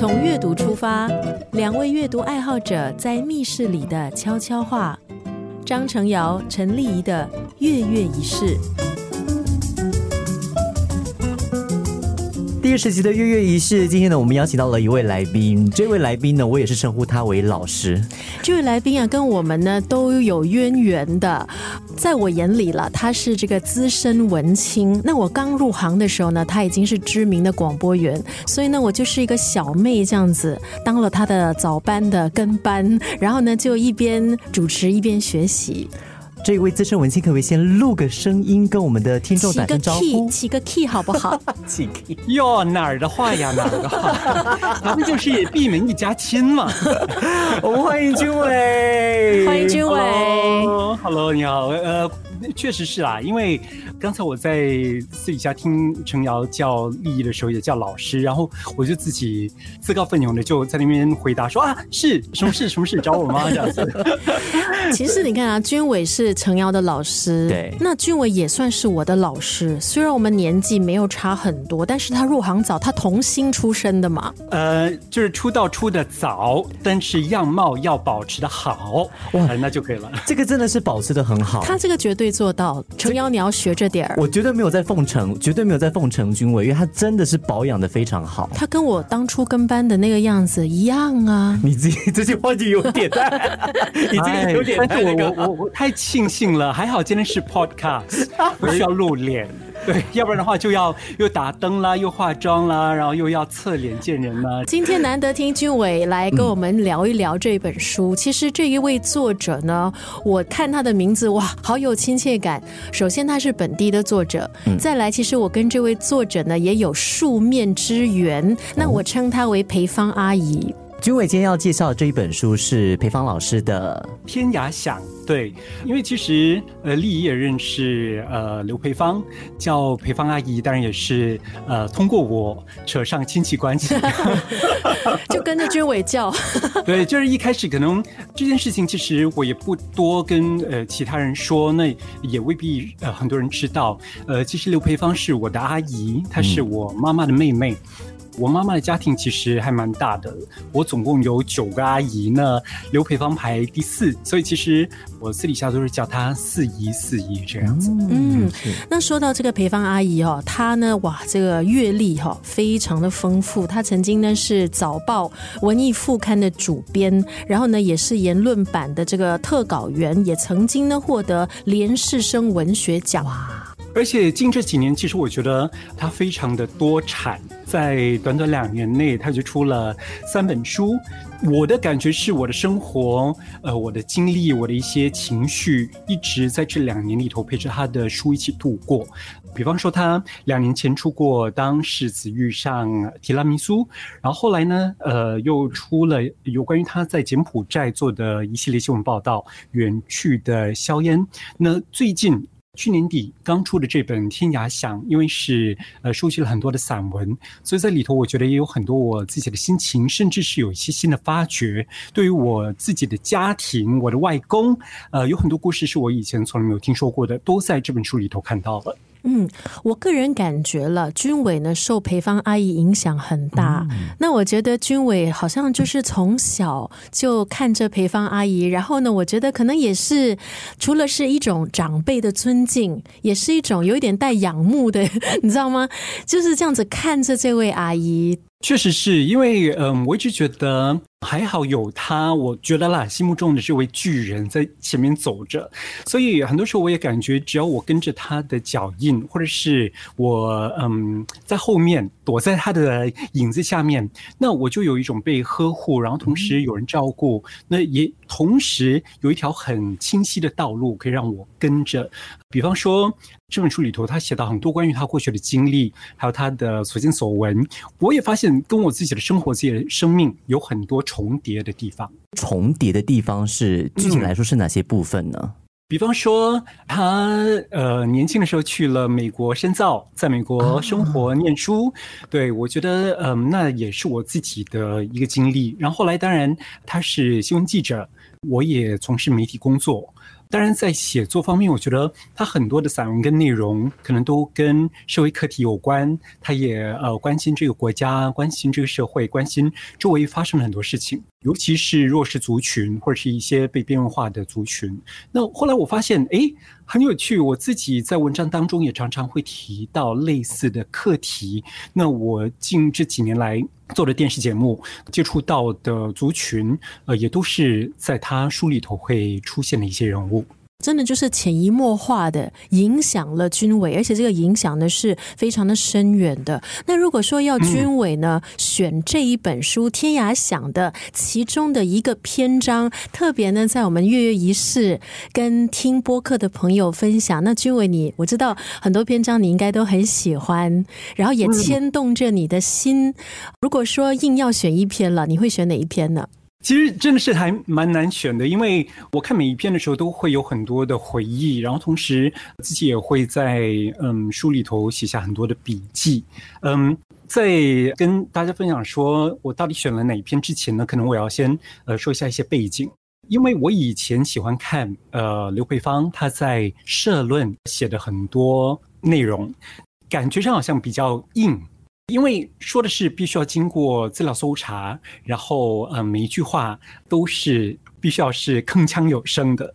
从阅读出发，两位阅读爱好者在密室里的悄悄话。张成尧、陈丽仪的月月一式。第十集的月月仪式，今天呢，我们邀请到了一位来宾。这位来宾呢，我也是称呼他为老师。这位来宾啊，跟我们呢都有渊源的。在我眼里了，他是这个资深文青。那我刚入行的时候呢，他已经是知名的广播员，所以呢，我就是一个小妹这样子，当了他的早班的跟班，然后呢，就一边主持一边学习。这位资深文青，可不可以先录个声音，跟我们的听众打声招呼？起个 key，好不好？起 key 哟，哪儿的话呀，哪儿的话，咱们就是闭门一家亲嘛。我们欢迎君伟，欢迎君伟。Hello，你好，呃。确实是啦，因为刚才我在私底下听程瑶叫丽丽的时候，也叫老师，然后我就自己自告奋勇的就在那边回答说啊，是什么事？什么事？找我吗？这样子。其实你看啊，君伟是程瑶的老师，对，那君伟也算是我的老师。虽然我们年纪没有差很多，但是他入行早，他童星出身的嘛。呃，就是出道出的早，但是样貌要保持的好，哇，那就可以了。这个真的是保持的很好，他这个绝对。做到，程瑶，你要学着点儿。我绝对没有在奉承，绝对没有在奉承君伟，因为他真的是保养的非常好。他跟我当初跟班的那个样子一样啊！你自己这句话就有点，已经有点。但是我我我太庆幸了，还好今天是 podcast，不需要露脸。对，要不然的话就要又打灯啦，又化妆啦，然后又要侧脸见人啦。今天难得听君伟来跟我们聊一聊这本书。其实这一位作者呢，我看他的名字哇，好有亲切感。首先他是本地的作者，再来其实我跟这位作者呢也有数面之缘。那我称他为裴芳阿姨。君伟今天要介绍的这一本书是裴芳老师的《天涯想》。对，因为其实呃，丽姨也认识呃刘培芳，叫培芳阿姨，当然也是呃通过我扯上亲戚关系，就跟着君伟叫。对，就是一开始可能这件事情，其实我也不多跟呃其他人说，那也未必呃很多人知道。呃，其实刘培芳是我的阿姨，她是我妈妈的妹妹。我妈妈的家庭其实还蛮大的，我总共有九个阿姨呢，刘培芳排第四，所以其实我私底下都是叫她四姨四姨这样子。嗯，那说到这个培芳阿姨哦，她呢哇，这个阅历哈非常的丰富，她曾经呢是早报文艺副刊的主编，然后呢也是言论版的这个特稿员，也曾经呢获得连世生文学奖。而且近这几年，其实我觉得他非常的多产，在短短两年内，他就出了三本书。我的感觉是，我的生活，呃，我的经历，我的一些情绪，一直在这两年里头陪着他的书一起度过。比方说，他两年前出过《当世子遇上提拉米苏》，然后后来呢，呃，又出了有关于他在柬埔寨做的一系列新闻报道，《远去的硝烟》。那最近。去年底刚出的这本《天涯想》，因为是呃收集了很多的散文，所以在里头我觉得也有很多我自己的心情，甚至是有一些新的发掘。对于我自己的家庭，我的外公，呃，有很多故事是我以前从来没有听说过的，都在这本书里头看到了。嗯，我个人感觉了，君伟呢受培芳阿姨影响很大。那我觉得君伟好像就是从小就看着培芳阿姨，然后呢，我觉得可能也是除了是一种长辈的尊敬，也是一种有一点带仰慕的，你知道吗？就是这样子看着这位阿姨。确实是因为，嗯，我一直觉得还好有他，我觉得啦，心目中的这位巨人在前面走着，所以很多时候我也感觉，只要我跟着他的脚印，或者是我嗯在后面躲在他的影子下面，那我就有一种被呵护，然后同时有人照顾，那也同时有一条很清晰的道路可以让我跟着。比方说这本书里头，他写到很多关于他过去的经历，还有他的所见所闻，我也发现。跟我自己的生活、自己的生命有很多重叠的地方。重叠的地方是具体来说是哪些部分呢？比方说，他呃年轻的时候去了美国深造，在美国生活念书。对我觉得，嗯，那也是我自己的一个经历。然后后来，当然他是新闻记者，我也从事媒体工作。当然，在写作方面，我觉得他很多的散文跟内容可能都跟社会课题有关。他也呃关心这个国家，关心这个社会，关心周围发生了很多事情，尤其是弱势族群或者是一些被边缘化的族群。那后来我发现，哎，很有趣。我自己在文章当中也常常会提到类似的课题。那我近这几年来做的电视节目，接触到的族群，呃，也都是在他书里头会出现的一些人物。真的就是潜移默化的影响了军委，而且这个影响呢是非常的深远的。那如果说要军委呢选这一本书《天涯想》的其中的一个篇章，特别呢在我们月月仪式跟听播客的朋友分享，那军委你我知道很多篇章你应该都很喜欢，然后也牵动着你的心。如果说硬要选一篇了，你会选哪一篇呢？其实真的是还蛮难选的，因为我看每一篇的时候都会有很多的回忆，然后同时自己也会在嗯书里头写下很多的笔记。嗯，在跟大家分享说我到底选了哪一篇之前呢，可能我要先呃说一下一些背景，因为我以前喜欢看呃刘培芳他在社论写的很多内容，感觉上好像比较硬。因为说的是必须要经过资料搜查，然后呃每一句话都是必须要是铿锵有声的。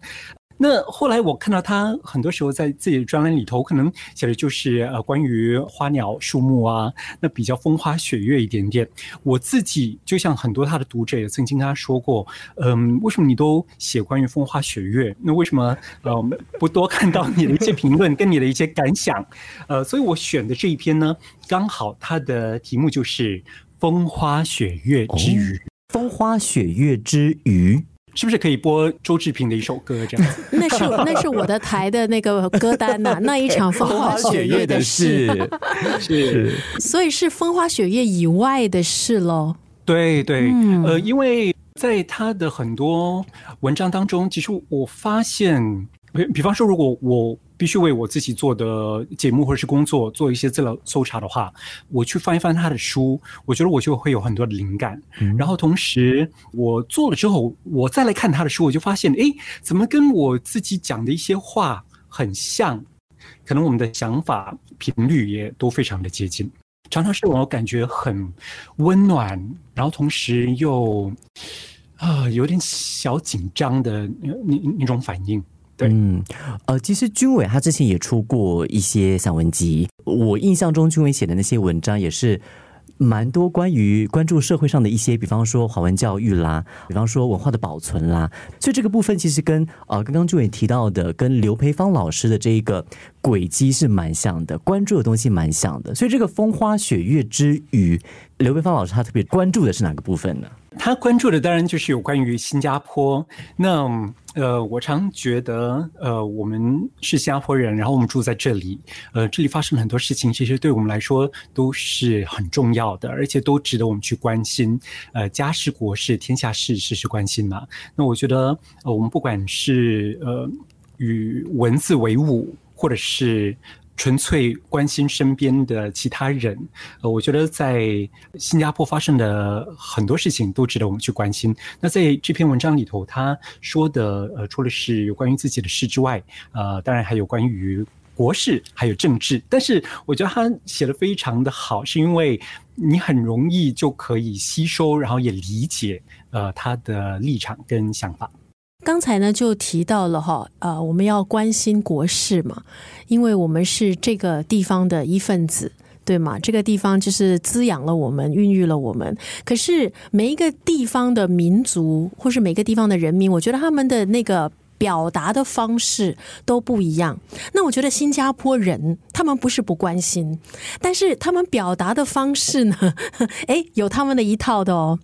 那后来我看到他很多时候在自己的专栏里头，可能写的就是呃关于花鸟树木啊，那比较风花雪月一点点。我自己就像很多他的读者也曾经跟他说过，嗯，为什么你都写关于风花雪月？那为什么呃不多看到你的一些评论跟你的一些感想？呃，所以我选的这一篇呢，刚好它的题目就是风花雪月之余，风花雪月之余。是不是可以播周志平的一首歌这样子？那是那是我的台的那个歌单呐，那一场风花雪月的事 是，所以是风花雪月以外的事喽。对对，呃，因为在他的很多文章当中，其实我发现，比比方说，如果我。必须为我自己做的节目或者是工作做一些资料搜查的话，我去翻一翻他的书，我觉得我就会有很多的灵感。然后同时我做了之后，我再来看他的书，我就发现，哎，怎么跟我自己讲的一些话很像？可能我们的想法频率也都非常的接近，常常是我感觉很温暖，然后同时又啊有点小紧张的那那那种反应。嗯，呃，其实军伟他之前也出过一些散文集，我印象中军伟写的那些文章也是蛮多关于关注社会上的一些，比方说华文教育啦，比方说文化的保存啦，所以这个部分其实跟呃刚刚军伟提到的跟刘培芳老师的这一个轨迹是蛮像的，关注的东西蛮像的，所以这个风花雪月之余，刘培芳老师他特别关注的是哪个部分呢？他关注的当然就是有关于新加坡。那呃，我常觉得，呃，我们是新加坡人，然后我们住在这里，呃，这里发生了很多事情，其实对我们来说都是很重要的，而且都值得我们去关心。呃，家事国事天下事，事事关心嘛。那我觉得，呃，我们不管是呃与文字为伍，或者是。纯粹关心身边的其他人，呃，我觉得在新加坡发生的很多事情都值得我们去关心。那在这篇文章里头，他说的，呃，除了是有关于自己的事之外，呃，当然还有关于国事，还有政治。但是我觉得他写的非常的好，是因为你很容易就可以吸收，然后也理解，呃，他的立场跟想法。刚才呢就提到了哈，呃，我们要关心国事嘛，因为我们是这个地方的一份子，对吗？这个地方就是滋养了我们，孕育了我们。可是每一个地方的民族，或是每个地方的人民，我觉得他们的那个。表达的方式都不一样。那我觉得新加坡人他们不是不关心，但是他们表达的方式呢，哎，有他们的一套的哦。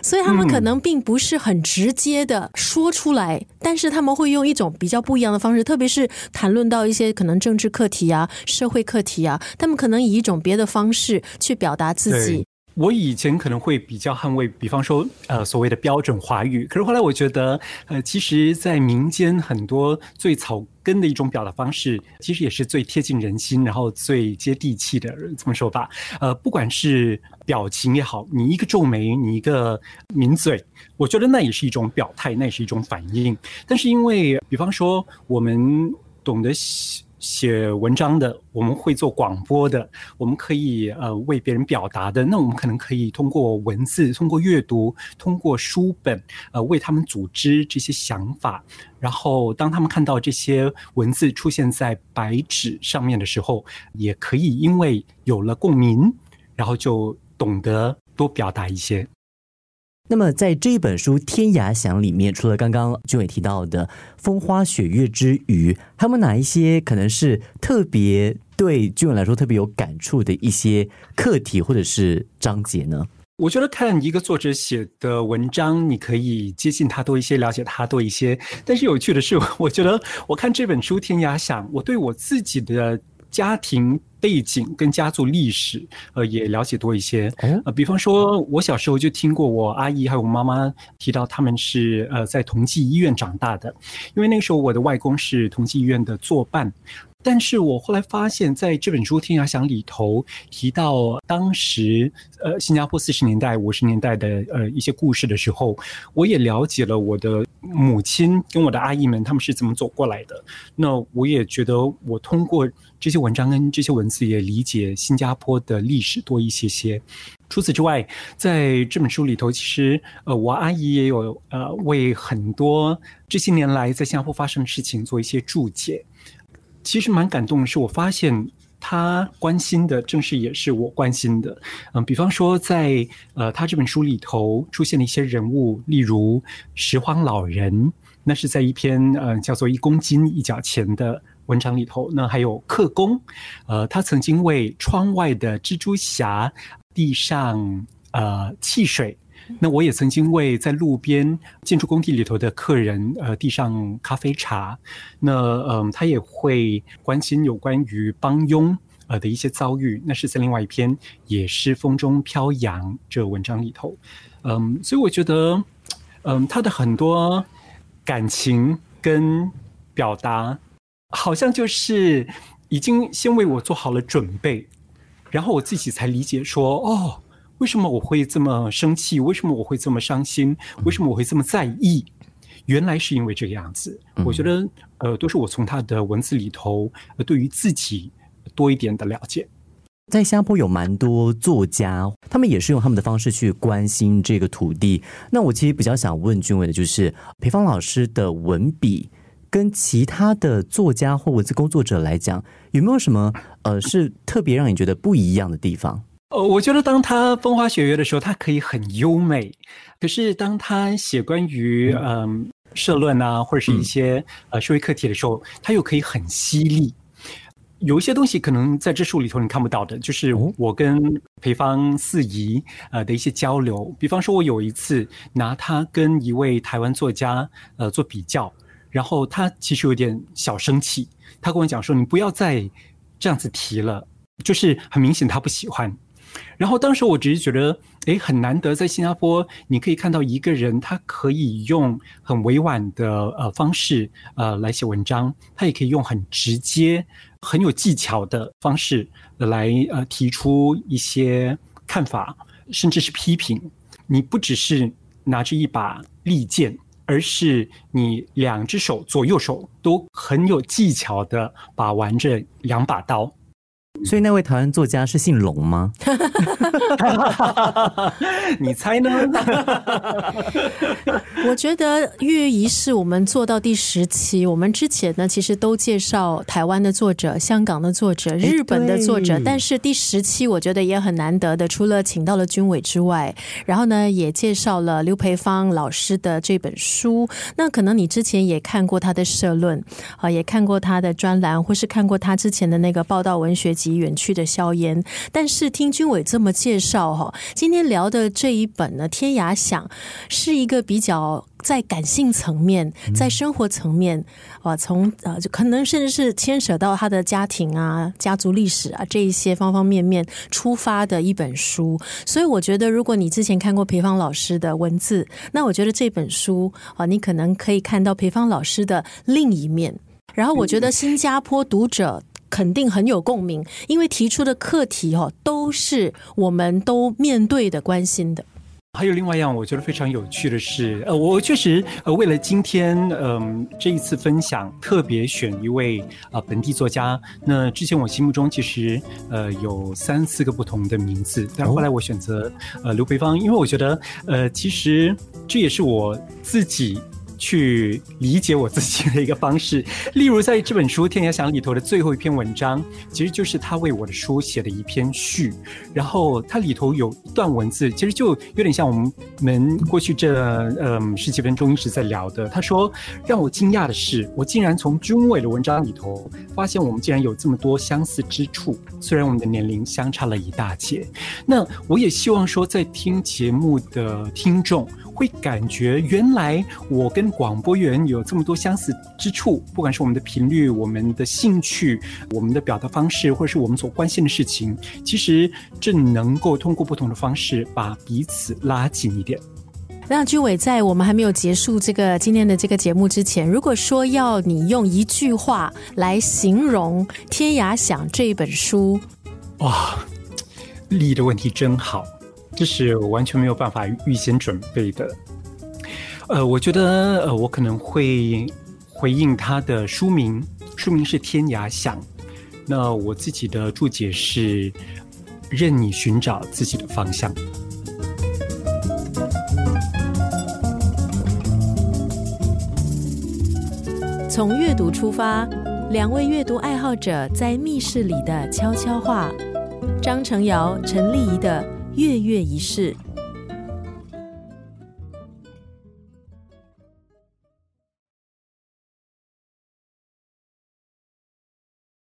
所以他们可能并不是很直接的说出来，但是他们会用一种比较不一样的方式，特别是谈论到一些可能政治课题啊、社会课题啊，他们可能以一种别的方式去表达自己。我以前可能会比较捍卫，比方说，呃，所谓的标准华语。可是后来我觉得，呃，其实，在民间很多最草根的一种表达方式，其实也是最贴近人心，然后最接地气的。这么说吧，呃，不管是表情也好，你一个皱眉，你一个抿嘴，我觉得那也是一种表态，那也是一种反应。但是因为，比方说，我们懂得。写文章的，我们会做广播的，我们可以呃为别人表达的，那我们可能可以通过文字，通过阅读，通过书本，呃为他们组织这些想法。然后当他们看到这些文字出现在白纸上面的时候，也可以因为有了共鸣，然后就懂得多表达一些。那么，在这一本书《天涯想》里面，除了刚刚君伟提到的风花雪月之余，还有哪一些可能是特别对君伟来说特别有感触的一些课题或者是章节呢？我觉得看一个作者写的文章，你可以接近他多一些，了解他多一些。但是有趣的是，我觉得我看这本书《天涯想》，我对我自己的。家庭背景跟家族历史，呃，也了解多一些。呃，比方说，我小时候就听过我阿姨还有我妈妈提到，他们是呃在同济医院长大的，因为那个时候我的外公是同济医院的作伴。但是我后来发现，在这本书《天涯响》里头提到当时呃新加坡四十年代、五十年代的呃一些故事的时候，我也了解了我的母亲跟我的阿姨们他们是怎么走过来的。那我也觉得我通过这些文章跟这些文字，也理解新加坡的历史多一些些。除此之外，在这本书里头，其实呃我阿姨也有呃为很多这些年来在新加坡发生的事情做一些注解。其实蛮感动的是，我发现他关心的正是也是我关心的。嗯，比方说在呃他这本书里头出现了一些人物，例如拾荒老人，那是在一篇呃叫做《一公斤一角钱》的文章里头。那还有克工，呃，他曾经为窗外的蜘蛛侠递上呃汽水。那我也曾经为在路边建筑工地里头的客人，呃，递上咖啡茶。那嗯，他也会关心有关于帮佣呃的一些遭遇。那是在另外一篇也是风中飘扬这文章里头。嗯，所以我觉得，嗯，他的很多感情跟表达，好像就是已经先为我做好了准备，然后我自己才理解说，哦。为什么我会这么生气？为什么我会这么伤心？为什么我会这么在意？原来是因为这个样子。我觉得，呃，都是我从他的文字里头，呃，对于自己多一点的了解。在新加坡有蛮多作家，他们也是用他们的方式去关心这个土地。那我其实比较想问君伟的，就是裴芳老师的文笔跟其他的作家或文字工作者来讲，有没有什么呃是特别让你觉得不一样的地方？呃，我觉得当他风花雪月的时候，他可以很优美；可是当他写关于嗯社论啊，或者是一些呃社会课题的时候，他又可以很犀利。有一些东西可能在这书里头你看不到的，就是我跟裴芳四姨呃的一些交流。比方说，我有一次拿他跟一位台湾作家呃做比较，然后他其实有点小生气，他跟我讲说：“你不要再这样子提了。”就是很明显他不喜欢。然后当时我只是觉得，哎，很难得在新加坡，你可以看到一个人，他可以用很委婉的呃方式呃来写文章，他也可以用很直接、很有技巧的方式来呃提出一些看法，甚至是批评。你不只是拿着一把利剑，而是你两只手左右手都很有技巧的把玩着两把刀。所以那位台湾作家是姓龙吗？你猜呢？我觉得月仪式我们做到第十期，我们之前呢其实都介绍台湾的作者、香港的作者、日本的作者，但是第十期我觉得也很难得的，除了请到了军委之外，然后呢也介绍了刘培芳老师的这本书。那可能你之前也看过他的社论啊，也看过他的专栏，或是看过他之前的那个报道文学集。及远去的硝烟。但是听君伟这么介绍哈，今天聊的这一本呢，《天涯想》是一个比较。在感性层面，在生活层面，啊，从呃，就可能甚至是牵扯到他的家庭啊、家族历史啊这一些方方面面出发的一本书。所以我觉得，如果你之前看过裴芳老师的文字，那我觉得这本书啊，你可能可以看到裴芳老师的另一面。然后，我觉得新加坡读者肯定很有共鸣，因为提出的课题哦，都是我们都面对的、关心的。还有另外一样，我觉得非常有趣的是，呃，我确实呃为了今天嗯这一次分享，特别选一位啊本地作家。那之前我心目中其实呃有三四个不同的名字，但后来我选择呃刘培芳，因为我觉得呃其实这也是我自己。去理解我自己的一个方式，例如在这本书《天涯想》里头的最后一篇文章，其实就是他为我的书写的一篇序。然后它里头有一段文字，其实就有点像我们们过去这嗯十几分钟一直在聊的。他说：“让我惊讶的是，我竟然从军委的文章里头发现，我们竟然有这么多相似之处。虽然我们的年龄相差了一大截，那我也希望说，在听节目的听众。”会感觉原来我跟广播员有这么多相似之处，不管是我们的频率、我们的兴趣、我们的表达方式，或者是我们所关心的事情，其实正能够通过不同的方式把彼此拉近一点。那君伟在我们还没有结束这个今天的这个节目之前，如果说要你用一句话来形容《天涯想》这一本书，哇，立的问题真好。这是我完全没有办法预先准备的。呃，我觉得呃，我可能会回应他的书名，书名是《天涯响》。那我自己的注解是：任你寻找自己的方向。从阅读出发，两位阅读爱好者在密室里的悄悄话。张成尧、陈丽仪的。跃跃一试。